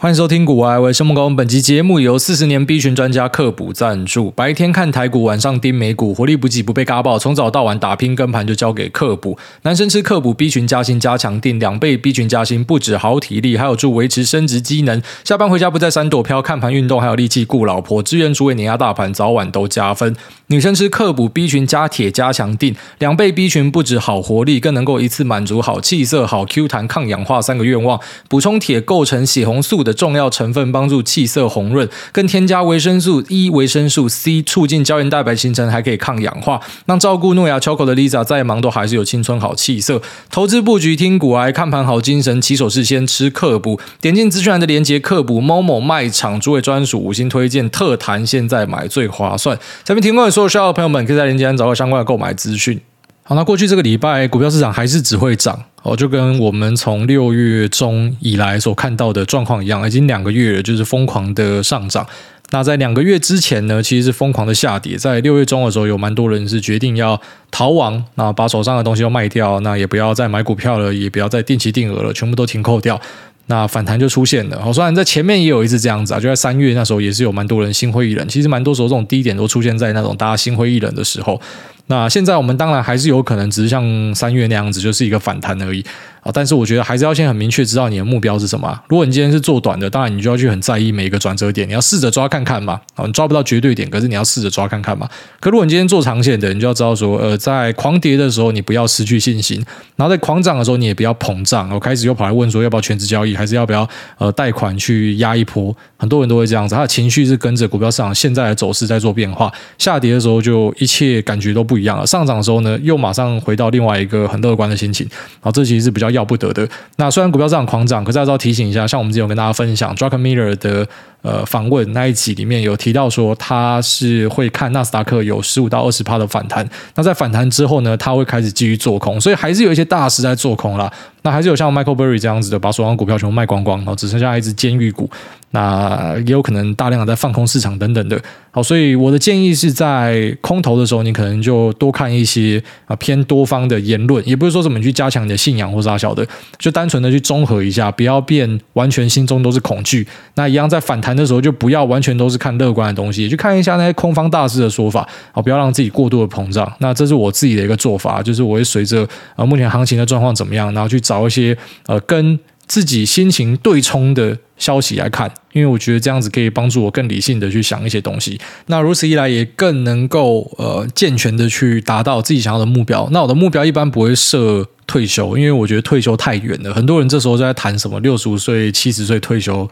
欢迎收听股癌，我是孟高。本集节目由四十年 B 群专家克卜赞助。白天看台股，晚上盯美股，活力不济，不被嘎爆，从早到晚打拼跟盘就交给克卜。男生吃克卜 B 群加薪加强定，两倍 B 群加薪，不止好体力，还有助维持生殖机能。下班回家不再闪躲飘，看盘运动还有力气顾老婆。支援主委碾压大盘，早晚都加分。女生吃克卜 B 群加铁加强定，两倍 B 群不止好活力，更能够一次满足好气色、好 Q 弹、抗氧化三个愿望。补充铁构成血红素的。重要成分帮助气色红润，更添加维生素 E、维生素 C，促进胶原蛋白形成，还可以抗氧化，让照顾诺亚 Choco 的 Lisa 再忙都还是有青春好气色。投资布局听股癌，看盘好精神，起手式先吃克补，点进资讯栏的连接，克卜 Momo 卖场诸位专属五星推荐特谈，现在买最划算。下面提供给所有需要的朋友们，可以在链接找到相关的购买资讯。好，那过去这个礼拜股票市场还是只会涨哦，就跟我们从六月中以来所看到的状况一样，已经两个月了，就是疯狂的上涨。那在两个月之前呢，其实是疯狂的下跌。在六月中的时候，有蛮多人是决定要逃亡，那把手上的东西都卖掉，那也不要再买股票了，也不要再定期定额了，全部都停扣掉。那反弹就出现了。好，虽然在前面也有一次这样子啊，就在三月那时候也是有蛮多人心灰意冷。其实蛮多时候这种低点都出现在那种大家心灰意冷的时候。那现在我们当然还是有可能，只是像三月那样子，就是一个反弹而已。啊，但是我觉得还是要先很明确知道你的目标是什么。如果你今天是做短的，当然你就要去很在意每一个转折点，你要试着抓看看嘛。啊，你抓不到绝对点，可是你要试着抓看看嘛。可如果你今天做长线的，你就要知道说，呃，在狂跌的时候你不要失去信心，然后在狂涨的时候你也不要膨胀。我开始又跑来问说，要不要全职交易，还是要不要呃贷款去压一波？很多人都会这样子，他的情绪是跟着股票市场现在的走势在做变化。下跌的时候就一切感觉都不一样了，上涨的时候呢又马上回到另外一个很乐观的心情。好，这其实是比较要不得的。那虽然股票市场狂涨，可是还是要提醒一下，像我们之前有跟大家分享 d r a c k m i l l e r 的呃访问那一集里面有提到说，他是会看纳斯达克有十五到二十趴的反弹。那在反弹之后呢，他会开始继续做空，所以还是有一些大师在做空啦。那还是有像 Michael Berry 这样子的，把手上股票全部卖光光，然后只剩下一只监狱股。那也有可能大量的在放空市场等等的。好，所以我的建议是在空头的时候，你可能就多看一些啊偏多方的言论，也不是说什么你去加强你的信仰或啥小的，就单纯的去综合一下，不要变完全心中都是恐惧。那一样在反弹的时候，就不要完全都是看乐观的东西，去看一下那些空方大师的说法，好，不要让自己过度的膨胀。那这是我自己的一个做法，就是我会随着呃目前行情的状况怎么样，然后去找一些呃跟自己心情对冲的消息来看，因为我觉得这样子可以帮助我更理性的去想一些东西。那如此一来，也更能够呃健全的去达到自己想要的目标。那我的目标一般不会设退休，因为我觉得退休太远了。很多人这时候就在谈什么六十五岁、七十岁退休。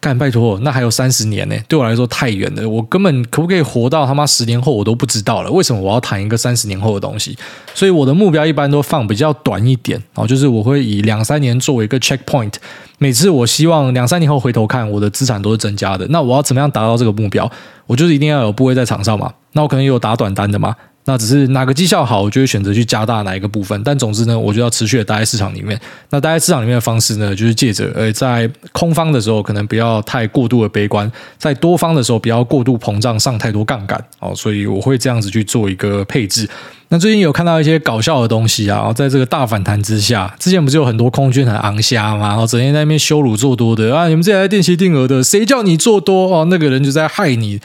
干，拜托，那还有三十年呢，对我来说太远了。我根本可不可以活到他妈十年后，我都不知道了。为什么我要谈一个三十年后的东西？所以我的目标一般都放比较短一点，哦，就是我会以两三年作为一个 checkpoint。每次我希望两三年后回头看，我的资产都是增加的。那我要怎么样达到这个目标？我就是一定要有部位在场上嘛。那我可能有打短单的嘛。那只是哪个绩效好，我就会选择去加大哪一个部分。但总之呢，我就要持续的待在市场里面。那待在市场里面的方式呢，就是借着呃，在空方的时候可能不要太过度的悲观，在多方的时候不要过度膨胀，上太多杠杆哦。所以我会这样子去做一个配置。那最近有看到一些搞笑的东西啊，在这个大反弹之下，之前不是有很多空军很昂虾吗？然后整天在那边羞辱做多的啊，你们这些定期定额的，谁叫你做多哦？那个人就在害你。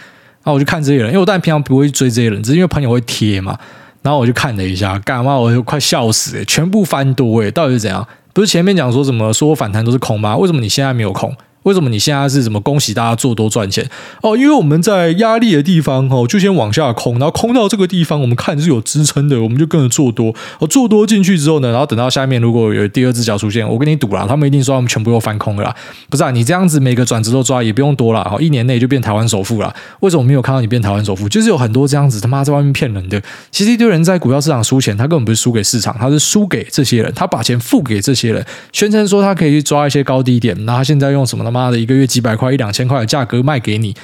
然后我就看这些人，因为我当然平常不会追这些人，只是因为朋友会贴嘛。然后我就看了一下，干嘛？我就快笑死诶，全部翻多诶，到底是怎样？不是前面讲说什么说我反弹都是空吗？为什么你现在没有空？为什么你现在是怎么恭喜大家做多赚钱哦？因为我们在压力的地方哦，就先往下空，然后空到这个地方，我们看是有支撑的，我们就跟着做多。哦，做多进去之后呢，然后等到下面如果有第二只脚出现，我跟你赌啦，他们一定说他们全部又翻空了啦。不是啊，你这样子每个转折都抓，也不用多了，哦，一年内就变台湾首富了。为什么没有看到你变台湾首富？就是有很多这样子他妈在外面骗人的。其实一堆人在股票市场输钱，他根本不是输给市场，他是输给这些人，他把钱付给这些人，宣称说他可以去抓一些高低点，那他现在用什么呢妈的一个月几百。块一两千块的价格卖给你，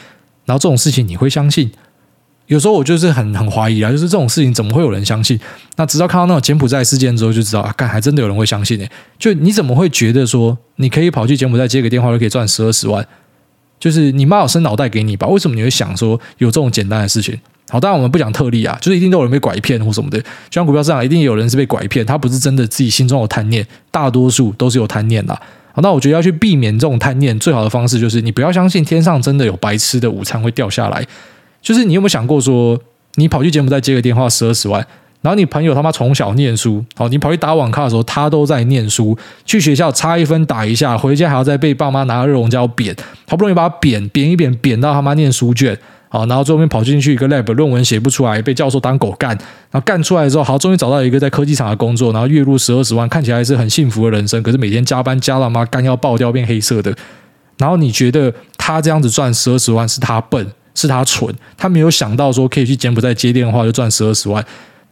然后这种事情你会相信？有时候我就是很很怀疑啊，就是这种事情怎么会有人相信？那直到看到那种柬埔寨事件之后，就知道啊，干还真的有人会相信呢。就你怎么会觉得说你可以跑去柬埔寨接个电话就可以赚十二十万？就是你妈有生脑袋给你吧？为什么你会想说有这种简单的事情？好，当然我们不讲特例啊，就是一定都有人被拐骗或什么的。就像股票市场，一定有人是被拐骗，他不是真的自己心中有贪念，大多数都是有贪念的。那我觉得要去避免这种贪念，最好的方式就是你不要相信天上真的有白吃的午餐会掉下来。就是你有没有想过说，你跑去柬埔寨接个电话十二十万，然后你朋友他妈从小念书，好，你跑去打网咖的时候他都在念书，去学校差一分打一下，回家还要再被爸妈拿热熔胶扁，好不容易把它扁扁一扁扁到他妈念书卷。好，然后最后面跑进去一个 lab，论文写不出来，被教授当狗干。然后干出来之后，好，终于找到一个在科技厂的工作，然后月入十二十万，看起来是很幸福的人生。可是每天加班加到妈肝要爆掉，变黑色的。然后你觉得他这样子赚十二十万是他笨，是他蠢，他没有想到说可以去柬埔寨接电话就赚十二十万。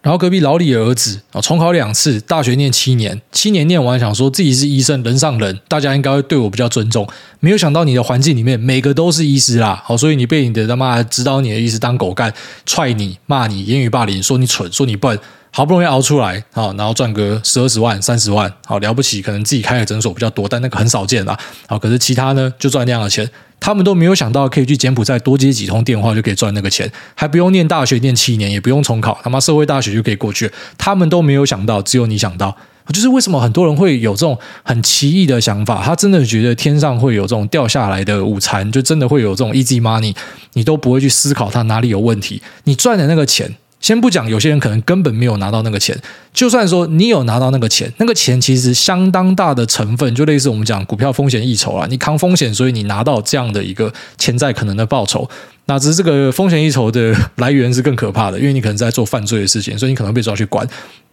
然后隔壁老李的儿子啊，重考两次，大学念七年，七年念完想说自己是医生，人上人，大家应该会对我比较尊重。没有想到你的环境里面每个都是医师啦，好，所以你被你的他妈指导你的医师当狗干，踹你、骂你、言语霸凌，说你蠢，说你笨。好不容易熬出来，好，然后赚个十二十万、三十万，好了不起，可能自己开的诊所比较多，但那个很少见啦。好，可是其他呢，就赚那样的钱，他们都没有想到可以去柬埔寨多接几通电话就可以赚那个钱，还不用念大学念七年，也不用重考，他妈社会大学就可以过去。他们都没有想到，只有你想到。就是为什么很多人会有这种很奇异的想法，他真的觉得天上会有这种掉下来的午餐，就真的会有这种 easy money，你都不会去思考它哪里有问题，你赚的那个钱。先不讲，有些人可能根本没有拿到那个钱。就算说你有拿到那个钱，那个钱其实相当大的成分，就类似我们讲股票风险溢筹啊，你扛风险，所以你拿到这样的一个潜在可能的报酬。那只是这个风险溢筹的来源是更可怕的，因为你可能在做犯罪的事情，所以你可能被抓去关。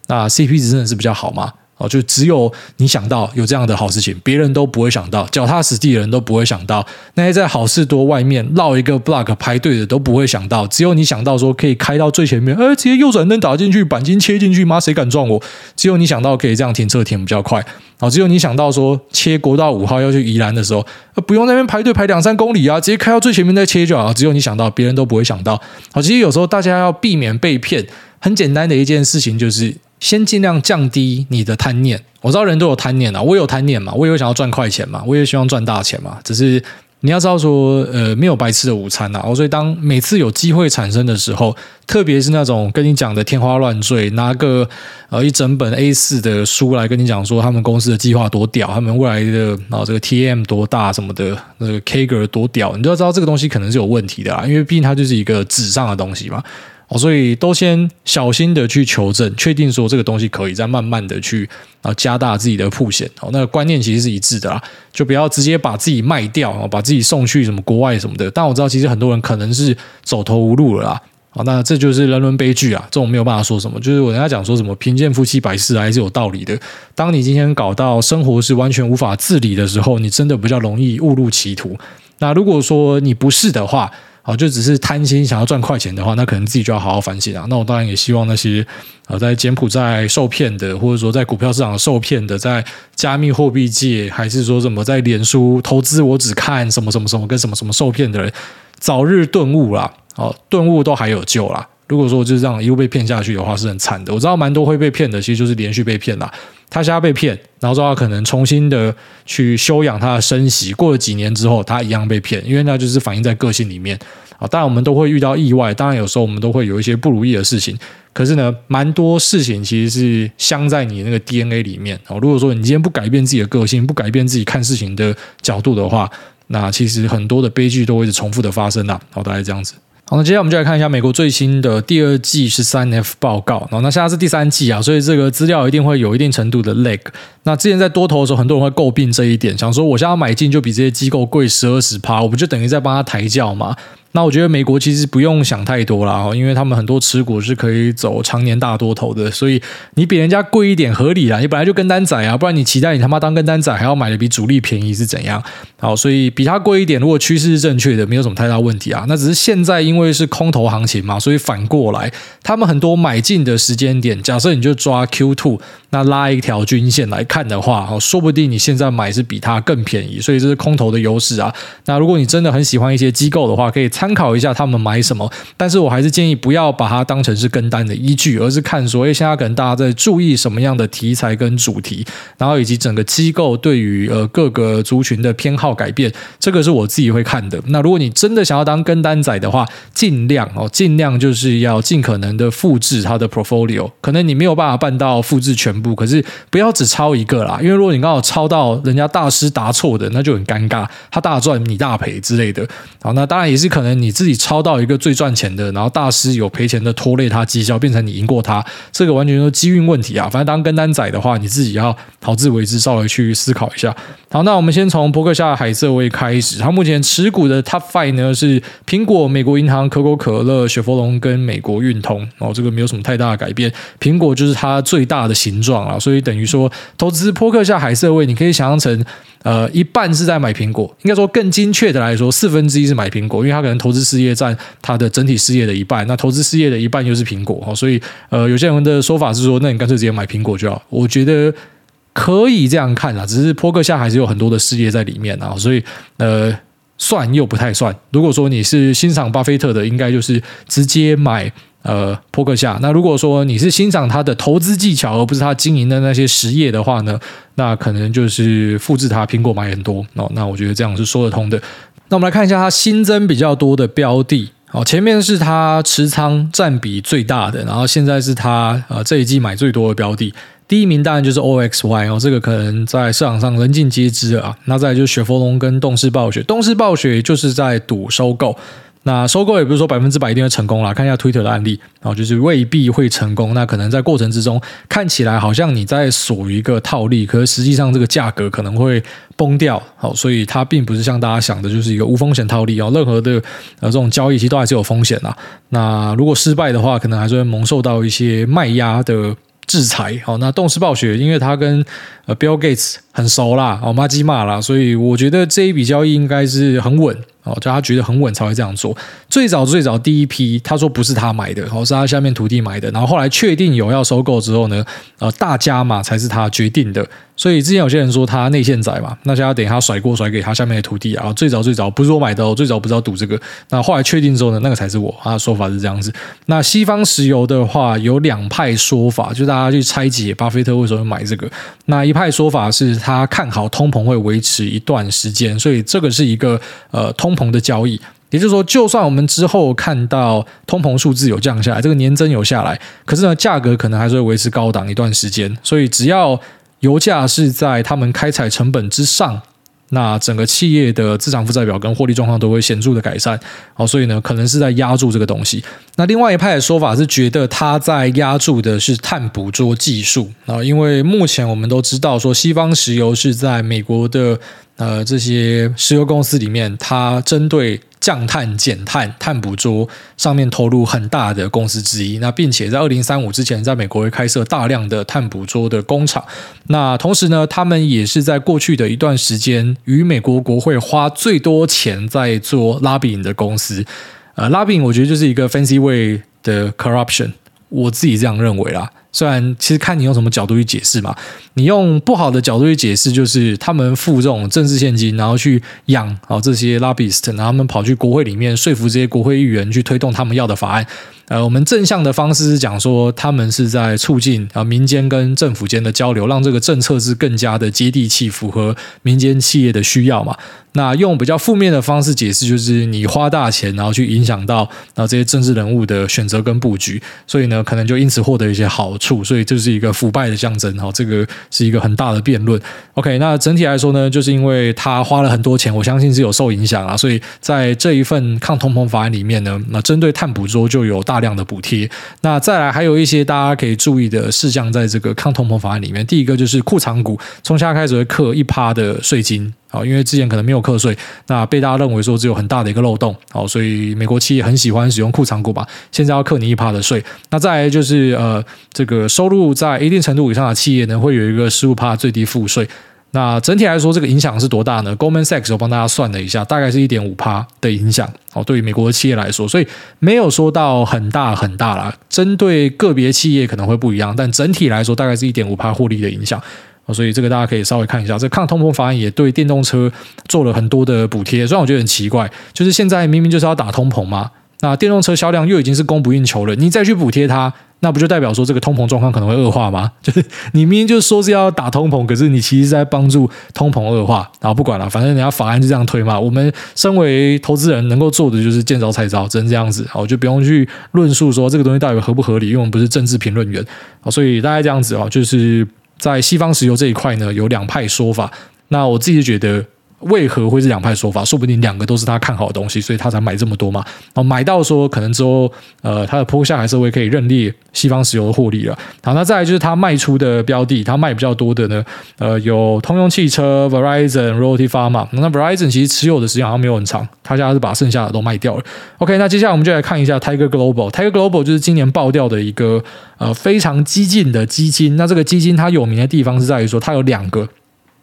那 CP 值真的是比较好吗？哦，就只有你想到有这样的好事情，别人都不会想到，脚踏实地的人都不会想到，那些在好事多外面绕一个 block 排队的都不会想到，只有你想到说可以开到最前面，哎，直接右转灯打进去，钣金切进去，妈谁敢撞我？只有你想到可以这样停车停比较快，哦，只有你想到说切国道五号要去宜兰的时候，不用那边排队排两三公里啊，直接开到最前面再切就好。只有你想到，别人都不会想到。好，其实有时候大家要避免被骗，很简单的一件事情就是。先尽量降低你的贪念。我知道人都有贪念啊，我有贪念嘛，我也有想要赚快钱嘛，我也希望赚大钱嘛。只是你要知道说，呃，没有白吃的午餐呐。所以当每次有机会产生的时候，特别是那种跟你讲的天花乱坠，拿个呃一整本 A 四的书来跟你讲说他们公司的计划多屌，他们未来的啊这个 TM 多大什么的，那个 Kager 多屌，你就要知道这个东西可能是有问题的啊，因为毕竟它就是一个纸上的东西嘛。哦，所以都先小心的去求证，确定说这个东西可以，再慢慢的去啊加大自己的铺险。哦，那观念其实是一致的啦，就不要直接把自己卖掉，把自己送去什么国外什么的。但我知道，其实很多人可能是走投无路了啦。那这就是人伦悲剧啊，这种没有办法说什么。就是我跟他讲说什么贫贱夫妻百事哀还是有道理的。当你今天搞到生活是完全无法自理的时候，你真的比较容易误入歧途。那如果说你不是的话，啊，就只是贪心想要赚快钱的话，那可能自己就要好好反省啊。那我当然也希望那些啊在柬埔寨受骗的，或者说在股票市场受骗的，在加密货币界，还是说什么在脸书投资，我只看什么什么什么跟什么什么受骗的人，早日顿悟啦。哦，顿悟都还有救啦。如果说就是这样一路被骗下去的话，是很惨的。我知道蛮多会被骗的，其实就是连续被骗啦。他现在被骗，然后之后他可能重新的去修养他的生息，过了几年之后，他一样被骗，因为那就是反映在个性里面啊。当然我们都会遇到意外，当然有时候我们都会有一些不如意的事情，可是呢，蛮多事情其实是镶在你那个 DNA 里面啊。如果说你今天不改变自己的个性，不改变自己看事情的角度的话，那其实很多的悲剧都会是重复的发生的。好，大概这样子。好，那接下来我们就来看一下美国最新的第二季十三 F 报告。然后，那现在是第三季啊，所以这个资料一定会有一定程度的 lag。那之前在多头的时候，很多人会诟病这一点，想说我现在买进就比这些机构贵十二十趴，我不就等于在帮他抬轿吗？那我觉得美国其实不用想太多啦，因为他们很多持股是可以走常年大多头的，所以你比人家贵一点合理啦。你本来就跟单仔啊，不然你期待你他妈当跟单仔还要买的比主力便宜是怎样？好，所以比它贵一点，如果趋势是正确的，没有什么太大问题啊。那只是现在因为是空头行情嘛，所以反过来，他们很多买进的时间点，假设你就抓 Q two，那拉一条均线来看的话，哦，说不定你现在买是比它更便宜，所以这是空头的优势啊。那如果你真的很喜欢一些机构的话，可以参参考一下他们买什么，但是我还是建议不要把它当成是跟单的依据，而是看说，哎，现在可能大家在注意什么样的题材跟主题，然后以及整个机构对于呃各个族群的偏好改变，这个是我自己会看的。那如果你真的想要当跟单仔的话，尽量哦，尽量就是要尽可能的复制它的 portfolio，可能你没有办法办到复制全部。可是不要只抄一个啦，因为如果你刚好抄到人家大师答错的，那就很尴尬，他大赚你大赔之类的。好，那当然也是可能你自己抄到一个最赚钱的，然后大师有赔钱的拖累他绩效，变成你赢过他，这个完全都机运问题啊。反正当跟单仔的话，你自己要好自为之，稍微去思考一下。好，那我们先从波克夏海瑟威开始，他目前持股的 Top Five 呢是苹果、美国银行、可口可乐、雪佛龙跟美国运通。哦，这个没有什么太大的改变，苹果就是它最大的形状了，所以等于说投资波克夏海瑟威，你可以想象成，呃，一半是在买苹果，应该说更精确的来说，四分之一是买苹果，因为它可能投资事业占它的整体事业的一半，那投资事业的一半又是苹果，所以呃，有些人的说法是说，那你干脆直接买苹果就好，我觉得可以这样看啊，只是波克夏还是有很多的事业在里面啊，所以呃。算又不太算。如果说你是欣赏巴菲特的，应该就是直接买呃波克夏。那如果说你是欣赏他的投资技巧，而不是他经营的那些实业的话呢，那可能就是复制他苹果买很多哦。那我觉得这样是说得通的。那我们来看一下它新增比较多的标的。哦，前面是它持仓占比最大的，然后现在是它呃这一季买最多的标的。第一名当然就是 OXY 哦，这个可能在市场上人尽皆知啊。那再来就是雪佛龙跟动视暴雪，动视暴雪就是在赌收购。那收购也不是说百分之百一定会成功啦，看一下 Twitter 的案例，然后就是未必会成功。那可能在过程之中看起来好像你在锁一个套利，可是实际上这个价格可能会崩掉。好，所以它并不是像大家想的，就是一个无风险套利哦。任何的呃这种交易其实都还是有风险啦。那如果失败的话，可能还是会蒙受到一些卖压的。制裁，好，那动视暴雪，因为他跟呃 Bill Gates 很熟啦，哦，麻吉嘛啦，所以我觉得这一笔交易应该是很稳。哦，就他觉得很稳才会这样做。最早最早第一批，他说不是他买的，哦，是他下面徒弟买的。然后后来确定有要收购之后呢，呃，大家嘛才是他决定的。所以之前有些人说他内线仔嘛，那现在等他甩锅甩给他下面的徒弟啊。最早最早不是我买的哦，最早不知道赌这个。那后来确定之后呢，那个才是我。他的说法是这样子。那西方石油的话有两派说法，就大家去拆解巴菲特为什么买这个。那一派说法是他看好通膨会维持一段时间，所以这个是一个呃通。通膨的交易，也就是说，就算我们之后看到通膨数字有降下来，这个年增有下来，可是呢，价格可能还是会维持高档一段时间。所以，只要油价是在他们开采成本之上，那整个企业的资产负债表跟获利状况都会显著的改善。好，所以呢，可能是在压住这个东西。那另外一派的说法是觉得它在压住的是碳捕捉技术啊，因为目前我们都知道说，西方石油是在美国的。呃，这些石油公司里面，它针对降碳、减碳、碳捕捉上面投入很大的公司之一。那并且在二零三五之前，在美国会开设大量的碳捕捉的工厂。那同时呢，他们也是在过去的一段时间，与美国国会花最多钱在做 lobbying 的公司。呃，lobbying 我觉得就是一个 fancy way 的 corruption，我自己这样认为啦。虽然其实看你用什么角度去解释嘛，你用不好的角度去解释，就是他们付这种政治献金，然后去养啊这些 lobbyist，然后他们跑去国会里面说服这些国会议员去推动他们要的法案。呃，我们正向的方式是讲说，他们是在促进啊民间跟政府间的交流，让这个政策是更加的接地气，符合民间企业的需要嘛。那用比较负面的方式解释，就是你花大钱，然后去影响到啊这些政治人物的选择跟布局，所以呢，可能就因此获得一些好处处，所以这是一个腐败的象征哈。这个是一个很大的辩论。OK，那整体来说呢，就是因为他花了很多钱，我相信是有受影响啊，所以在这一份抗通膨法案里面呢，那针对碳捕捉就有大。量的补贴，那再来还有一些大家可以注意的事项，在这个抗通膨法案里面，第一个就是库藏股从现在开始会课一趴的税金啊，因为之前可能没有课税，那被大家认为说只有很大的一个漏洞，好，所以美国企业很喜欢使用库藏股吧，现在要课你一趴的税，那再来就是呃，这个收入在一定程度以上的企业呢，会有一个十五趴最低赋税。那整体来说，这个影响是多大呢？Goldman Sachs 我帮大家算了一下，大概是一点五趴的影响。哦，对于美国的企业来说，所以没有说到很大很大啦。针对个别企业可能会不一样，但整体来说，大概是一点五趴获利的影响。所以这个大家可以稍微看一下。这抗通膨法案也对电动车做了很多的补贴，虽然我觉得很奇怪，就是现在明明就是要打通膨嘛。那电动车销量又已经是供不应求了，你再去补贴它，那不就代表说这个通膨状况可能会恶化吗？就是你明明就说是要打通膨，可是你其实在帮助通膨恶化。然后不管了，反正人家法案就这样推嘛。我们身为投资人能够做的就是见招拆招，只能这样子。我就不用去论述说这个东西到底合不合理，因为我们不是政治评论员。所以大概这样子啊，就是在西方石油这一块呢，有两派说法。那我自己觉得。为何会是两派说法？说不定两个都是他看好的东西，所以他才买这么多嘛。然后买到说可能之后，呃，他的坡下还是会可以认列西方石油的获利了。好，那再来就是他卖出的标的，他卖比较多的呢，呃，有通用汽车、Verizon、r o t y Pharma。那 Verizon 其实持有的时间好像没有很长，他现在是把剩下的都卖掉了。OK，那接下来我们就来看一下 Tiger Global。Tiger Global 就是今年爆掉的一个呃非常激进的基金。那这个基金它有名的地方是在于说，它有两个。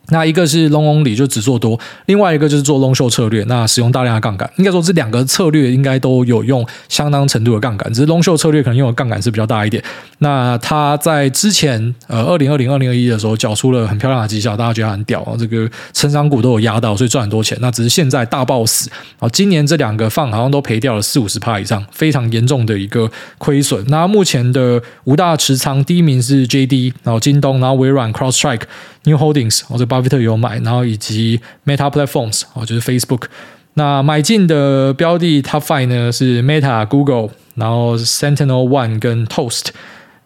那一个是 long only 就只做多，另外一个就是做 long short 策略，那使用大量的杠杆。应该说这两个策略应该都有用相当程度的杠杆，只是 long short 策略可能用的杠杆是比较大一点。那他在之前呃二零二零二零二一的时候缴出了很漂亮的绩效，大家觉得很屌啊，这个成长股都有压到，所以赚很多钱。那只是现在大爆死啊，今年这两个放好像都赔掉了四五十趴以上，非常严重的一个亏损。那目前的五大持仓，第一名是 JD，然后京东，然后微软，Cross Strike New Holdings，哦，这巴菲特有买，然后以及 Meta Platforms，哦，就是 Facebook。那买进的标的 Top Five 呢是 Meta、Google，然后 Sentinel One 跟 Toast。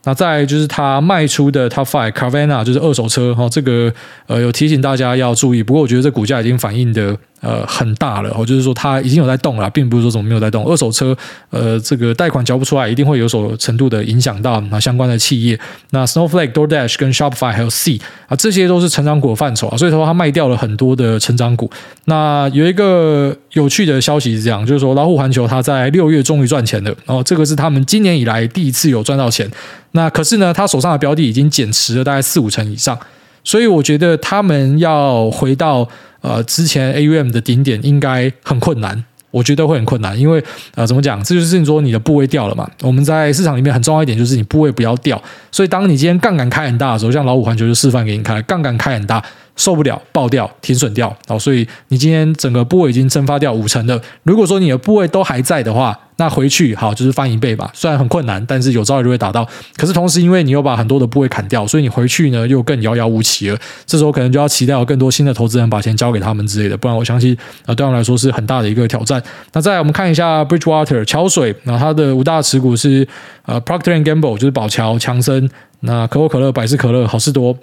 那再就是他卖出的 Top Five Carvana，就是二手车，哈，这个呃有提醒大家要注意。不过我觉得这股价已经反映的。呃，很大了，就是说它已经有在动了，并不是说怎么没有在动。二手车，呃，这个贷款交不出来，一定会有所程度的影响到那相关的企业。那 Snowflake、DoorDash 跟 Shopify 还有 Sea 啊，这些都是成长股的范畴啊，所以说它卖掉了很多的成长股。那有一个有趣的消息是这样，就是说老虎环球它在六月终于赚钱了，然后这个是他们今年以来第一次有赚到钱。那可是呢，他手上的标的已经减持了大概四五成以上，所以我觉得他们要回到。呃，之前 AUM 的顶点应该很困难，我觉得会很困难，因为呃，怎么讲？这就是你说你的部位掉了嘛。我们在市场里面很重要一点就是你部位不要掉，所以当你今天杠杆开很大的时候，像老五环球就示范给你看，杠杆开很大。受不了，爆掉，停损掉，哦，所以你今天整个部位已经蒸发掉五成了。如果说你的部位都还在的话，那回去好就是翻一倍吧。虽然很困难，但是有朝一日会达到。可是同时，因为你又把很多的部位砍掉，所以你回去呢又更遥遥无期了。这时候可能就要期待有更多新的投资人把钱交给他们之类的，不然我相信啊，对他们来说是很大的一个挑战。那再来我们看一下 Bridgewater 桥水，那它的五大持股是呃 Procter and Gamble 就是宝桥、强生，那可口可乐、百事可乐、好事多。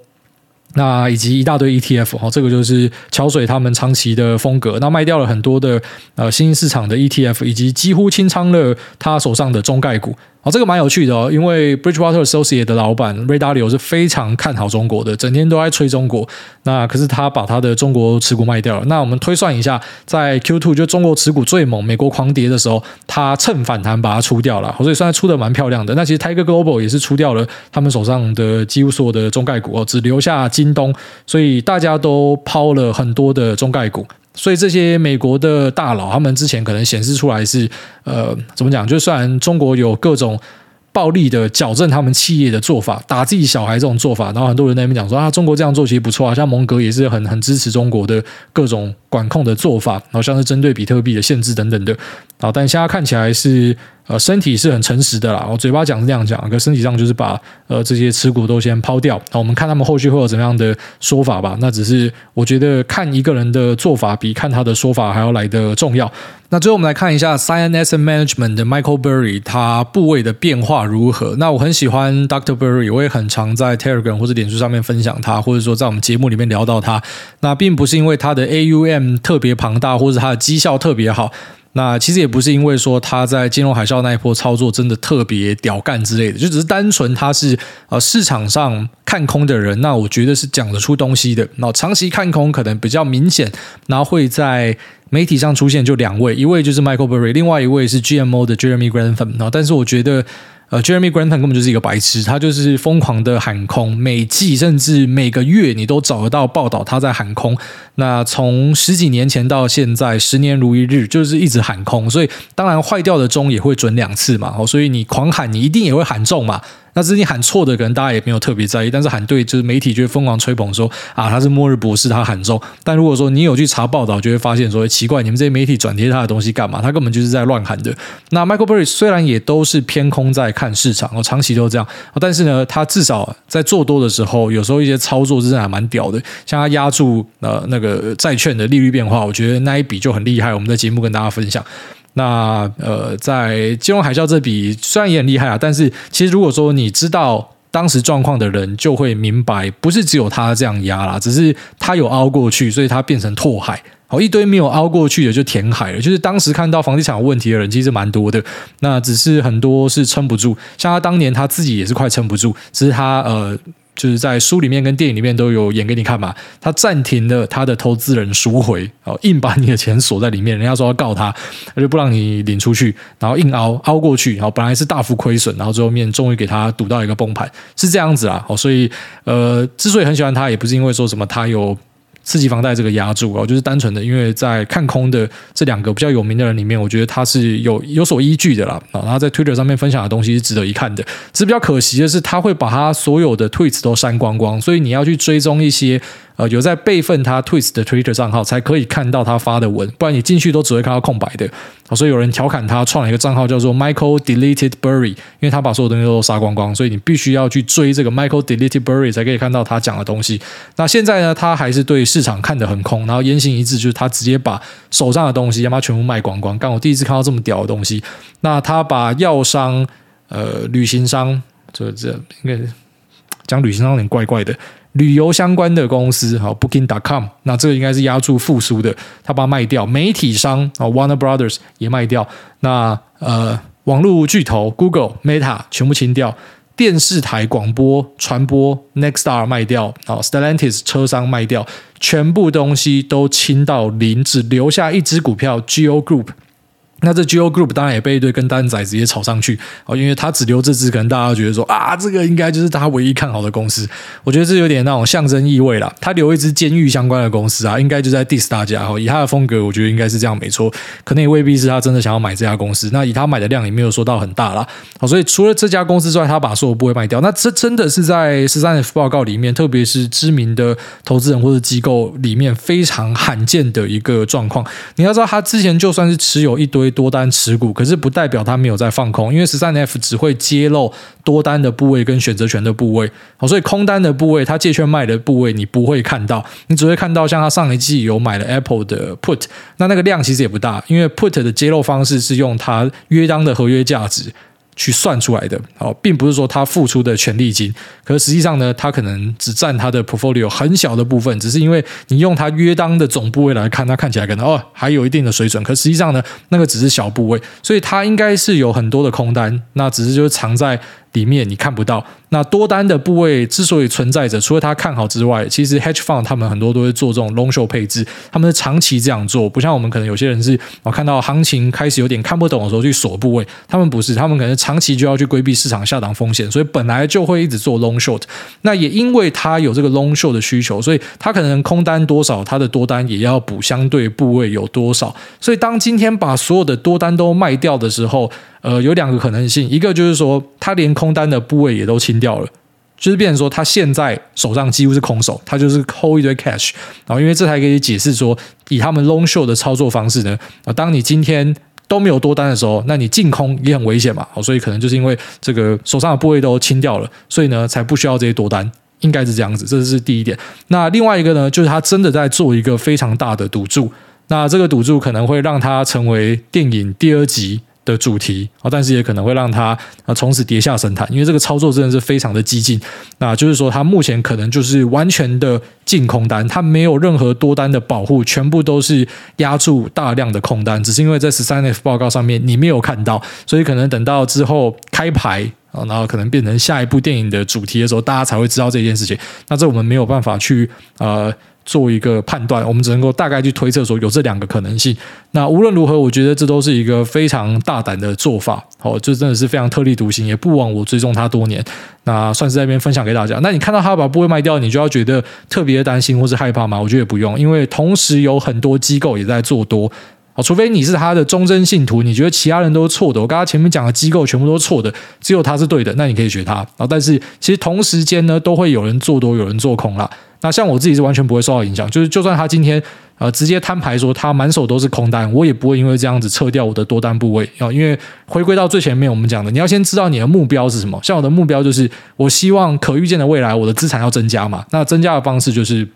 那以及一大堆 ETF 哈，这个就是桥水他们长期的风格。那卖掉了很多的呃新兴市场的 ETF，以及几乎清仓了他手上的中概股。哦，这个蛮有趣的哦，因为 Bridgewater Associate 的老板 Ray Dalio 是非常看好中国的，整天都在吹中国。那可是他把他的中国持股卖掉了。那我们推算一下，在 Q2 就中国持股最猛，美国狂跌的时候，他趁反弹把它出掉了，所以算是出的蛮漂亮的。那其实 Tiger Global 也是出掉了他们手上的几乎所有的中概股哦，只留下京东，所以大家都抛了很多的中概股。所以这些美国的大佬，他们之前可能显示出来是，呃，怎么讲？就算中国有各种暴力的矫正他们企业的做法，打自己小孩这种做法，然后很多人在那边讲说啊，中国这样做其实不错啊，像蒙格也是很很支持中国的各种管控的做法，然后像是针对比特币的限制等等的，啊，但现在看起来是。呃，身体是很诚实的啦，我嘴巴讲是这样讲，可身体上就是把呃这些持股都先抛掉。那我们看他们后续会有怎么样的说法吧。那只是我觉得看一个人的做法比看他的说法还要来得重要。那最后我们来看一下 Cyan Asset Management 的 Michael Berry 他部位的变化如何？那我很喜欢 Dr. Berry，我也很常在 Telegram 或者脸书上面分享他，或者说在我们节目里面聊到他。那并不是因为他的 AUM 特别庞大，或者他的绩效特别好。那其实也不是因为说他在金融海啸那一波操作真的特别屌干之类的，就只是单纯他是呃市场上看空的人，那我觉得是讲得出东西的。那长期看空可能比较明显，然后会在媒体上出现就两位，一位就是 Michael Berry，另外一位是 GMO 的 Jeremy Grantham。那但是我觉得。呃，Jeremy Grantham 根本就是一个白痴，他就是疯狂的喊空，每季甚至每个月你都找得到报道他在喊空。那从十几年前到现在，十年如一日，就是一直喊空，所以当然坏掉的钟也会准两次嘛，所以你狂喊，你一定也会喊中嘛。那之前喊错的，可能大家也没有特别在意，但是喊对，就是媒体就会疯狂吹捧说啊，他是末日博士，他喊中。但如果说你有去查报道，就会发现说奇怪，你们这些媒体转贴他的东西干嘛？他根本就是在乱喊的。那 Michael Burry 虽然也都是偏空在看市场，哦，长期都这样，但是呢，他至少在做多的时候，有时候一些操作真的还蛮屌的，像他压住呃那个债券的利率变化，我觉得那一笔就很厉害。我们在节目跟大家分享。那呃，在金融海啸这笔虽然也很厉害啊，但是其实如果说你知道当时状况的人，就会明白，不是只有他这样压啦，只是他有凹过去，所以他变成拓海。好，一堆没有凹过去的就填海了。就是当时看到房地产有问题的人，其实蛮多的。那只是很多是撑不住，像他当年他自己也是快撑不住，只是他呃。就是在书里面跟电影里面都有演给你看嘛，他暂停了他的投资人赎回，哦，硬把你的钱锁在里面，人家说要告他，他就不让你领出去，然后硬凹凹过去，然后本来是大幅亏损，然后最后面终于给他赌到一个崩盘，是这样子啊，哦，所以呃，之所以很喜欢他，也不是因为说什么他有。刺激房贷这个压住啊，就是单纯的，因为在看空的这两个比较有名的人里面，我觉得他是有有所依据的啦。啊，他在 Twitter 上面分享的东西是值得一看的。只是比较可惜的是，他会把他所有的 tweets 都删光光，所以你要去追踪一些。呃，有在备份他 Twist 的 Twitter 账号，才可以看到他发的文，不然你进去都只会看到空白的。所以有人调侃他创了一个账号叫做 Michael Deleted Burry，因为他把所有东西都杀光光，所以你必须要去追这个 Michael Deleted Burry 才可以看到他讲的东西。那现在呢，他还是对市场看得很空，然后言行一致，就是他直接把手上的东西要把它全部卖光光。刚我第一次看到这么屌的东西。那他把药商、呃，旅行商，这这应该讲旅行商有点怪怪的。旅游相关的公司，好，Booking.com，那这个应该是押注复苏的，他把它卖掉。媒体商啊，Warner Brothers 也卖掉。那呃，网络巨头 Google、Meta 全部清掉。电视台广播传播 Next Star 卖掉，好，Stellantis 车商卖掉，全部东西都清到零，只留下一只股票 GEO Group。那这 G O Group 当然也被一堆跟单仔直接炒上去哦，因为他只留这只，可能大家觉得说啊，这个应该就是他唯一看好的公司。我觉得这有点那种象征意味啦。他留一只监狱相关的公司啊，应该就在 diss 大家。以他的风格，我觉得应该是这样没错。可能也未必是他真的想要买这家公司。那以他买的量也没有说到很大啦。好，所以除了这家公司之外，他把所有部位卖掉。那这真的是在十三 F 报告里面，特别是知名的投资人或者机构里面非常罕见的一个状况。你要知道，他之前就算是持有一堆。多单持股，可是不代表它没有在放空，因为十三 F 只会揭露多单的部位跟选择权的部位，好，所以空单的部位，它借券卖的部位你不会看到，你只会看到像他上一季有买了 Apple 的 Put，那那个量其实也不大，因为 Put 的揭露方式是用它约当的合约价值。去算出来的，哦，并不是说他付出的权利金，可实际上呢，他可能只占他的 portfolio 很小的部分，只是因为你用他约当的总部位来看，他看起来可能哦还有一定的水准，可实际上呢，那个只是小部位，所以他应该是有很多的空单，那只是就是藏在。里面你看不到，那多单的部位之所以存在着，除了他看好之外，其实 hedge fund 他们很多都会做这种 long short 配置，他们是长期这样做，不像我们可能有些人是我看到行情开始有点看不懂的时候去锁部位，他们不是，他们可能长期就要去规避市场下档风险，所以本来就会一直做 long short。那也因为他有这个 long short 的需求，所以他可能空单多少，他的多单也要补相对部位有多少。所以当今天把所有的多单都卖掉的时候，呃，有两个可能性，一个就是说，他连空单的部位也都清掉了，就是变成说，他现在手上几乎是空手，他就是 hold 一堆 cash，然后因为这才可以解释说，以他们 long show 的操作方式呢，啊，当你今天都没有多单的时候，那你净空也很危险嘛，所以可能就是因为这个手上的部位都清掉了，所以呢，才不需要这些多单，应该是这样子，这是第一点。那另外一个呢，就是他真的在做一个非常大的赌注，那这个赌注可能会让他成为电影第二集的主题啊，但是也可能会让他啊从此跌下神坛，因为这个操作真的是非常的激进。那就是说，他目前可能就是完全的净空单，他没有任何多单的保护，全部都是压住大量的空单。只是因为在十三 F 报告上面你没有看到，所以可能等到之后开牌啊，然后可能变成下一部电影的主题的时候，大家才会知道这件事情。那这我们没有办法去呃做一个判断，我们只能够大概去推测说有这两个可能性。那无论如何，我觉得这都是一个非常大胆的做法，哦，这真的是非常特立独行，也不枉我追踪他多年。那算是在这边分享给大家。那你看到他把部位卖掉，你就要觉得特别担心或是害怕吗？我觉得也不用，因为同时有很多机构也在做多。哦，除非你是他的忠贞信徒，你觉得其他人都是错的。我刚刚前面讲的机构全部都是错的，只有他是对的，那你可以学他。然后，但是其实同时间呢，都会有人做多，有人做空啦。那像我自己是完全不会受到影响，就是就算他今天呃直接摊牌说他满手都是空单，我也不会因为这样子撤掉我的多单部位啊。因为回归到最前面我们讲的，你要先知道你的目标是什么。像我的目标就是，我希望可预见的未来我的资产要增加嘛。那增加的方式就是。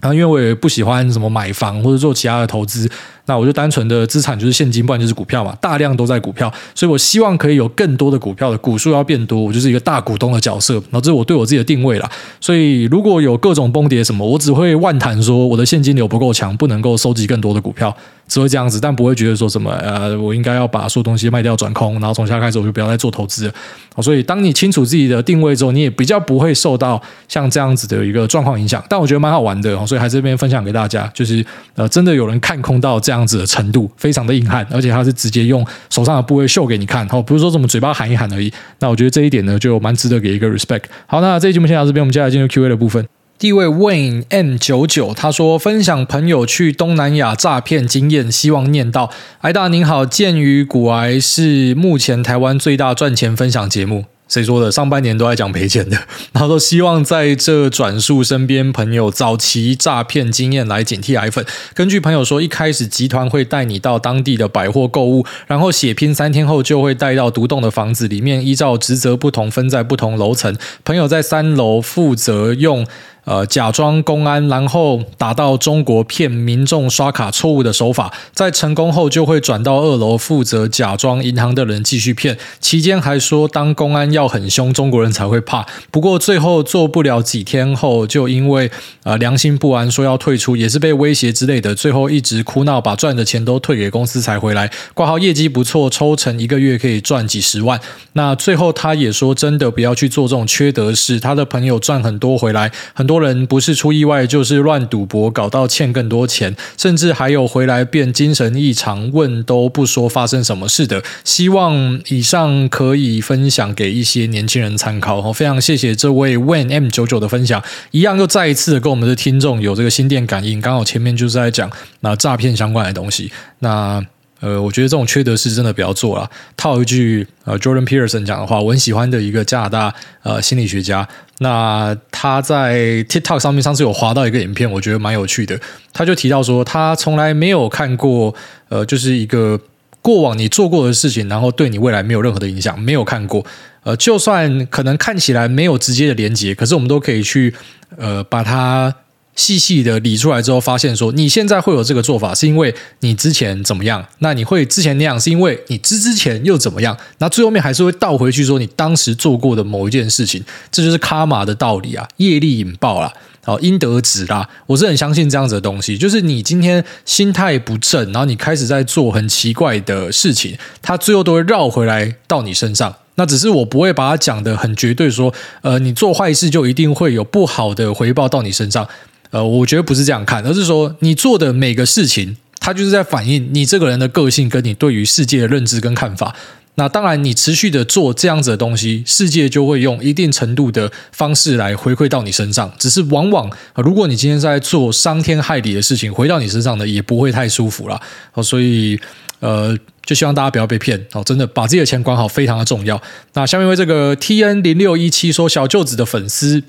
啊，因为我也不喜欢什么买房或者做其他的投资，那我就单纯的资产就是现金，不然就是股票嘛，大量都在股票，所以我希望可以有更多的股票的股数要变多，我就是一个大股东的角色，然后这是我对我自己的定位啦。所以如果有各种崩跌什么，我只会万谈说我的现金流不够强，不能够收集更多的股票。只会这样子，但不会觉得说什么呃，我应该要把所有东西卖掉转空，然后从现在开始我就不要再做投资了。所以当你清楚自己的定位之后，你也比较不会受到像这样子的一个状况影响。但我觉得蛮好玩的，所以还是这边分享给大家，就是呃，真的有人看空到这样样子的程度，非常的硬汉，而且他是直接用手上的部位秀给你看，哦，不是说什么嘴巴喊一喊而已。那我觉得这一点呢，就蛮值得给一个 respect。好，那这一期节目先到这边，我们接下来进入 Q&A 的部分。第一位 Wayne M 九九，他说分享朋友去东南亚诈骗经验，希望念到。癌大您好，鉴于古癌是目前台湾最大赚钱分享节目。谁说的？上半年都在讲赔钱的，然后都希望在这转述身边朋友早期诈骗经验来警惕癌粉。根据朋友说，一开始集团会带你到当地的百货购物，然后血拼三天后就会带到独栋的房子里面，依照职责不同分在不同楼层。朋友在三楼负责用。呃，假装公安，然后打到中国骗民众刷卡错误的手法，在成功后就会转到二楼负责假装银行的人继续骗。期间还说当公安要很凶，中国人才会怕。不过最后做不了几天后，就因为呃良心不安，说要退出，也是被威胁之类的。最后一直哭闹，把赚的钱都退给公司才回来。挂号业绩不错，抽成一个月可以赚几十万。那最后他也说，真的不要去做这种缺德事。他的朋友赚很多回来，很多。多人不是出意外，就是乱赌博，搞到欠更多钱，甚至还有回来变精神异常，问都不说发生什么事的。希望以上可以分享给一些年轻人参考。非常谢谢这位 Wen M 九九的分享，一样又再一次跟我们的听众有这个心电感应。刚好前面就是在讲那诈骗相关的东西，那。呃，我觉得这种缺德事真的不要做了。套一句呃，Jordan Peterson 讲的话，我很喜欢的一个加拿大呃心理学家。那他在 TikTok 上面上次有滑到一个影片，我觉得蛮有趣的。他就提到说，他从来没有看过呃，就是一个过往你做过的事情，然后对你未来没有任何的影响，没有看过。呃，就算可能看起来没有直接的连接，可是我们都可以去呃把它。细细的理出来之后，发现说你现在会有这个做法，是因为你之前怎么样？那你会之前那样，是因为你之之前又怎么样？那最后面还是会倒回去说你当时做过的某一件事情，这就是卡玛的道理啊，业力引爆啦，哦，应得值啦。我是很相信这样子的东西，就是你今天心态不正，然后你开始在做很奇怪的事情，它最后都会绕回来到你身上。那只是我不会把它讲得很绝对，说呃，你做坏事就一定会有不好的回报到你身上。呃，我觉得不是这样看，而是说你做的每个事情，它就是在反映你这个人的个性跟你对于世界的认知跟看法。那当然，你持续的做这样子的东西，世界就会用一定程度的方式来回馈到你身上。只是往往，如果你今天在做伤天害理的事情，回到你身上呢，也不会太舒服了。所以，呃，就希望大家不要被骗哦，真的把自己的钱管好非常的重要。那下面为这个 T N 零六一七说小舅子的粉丝。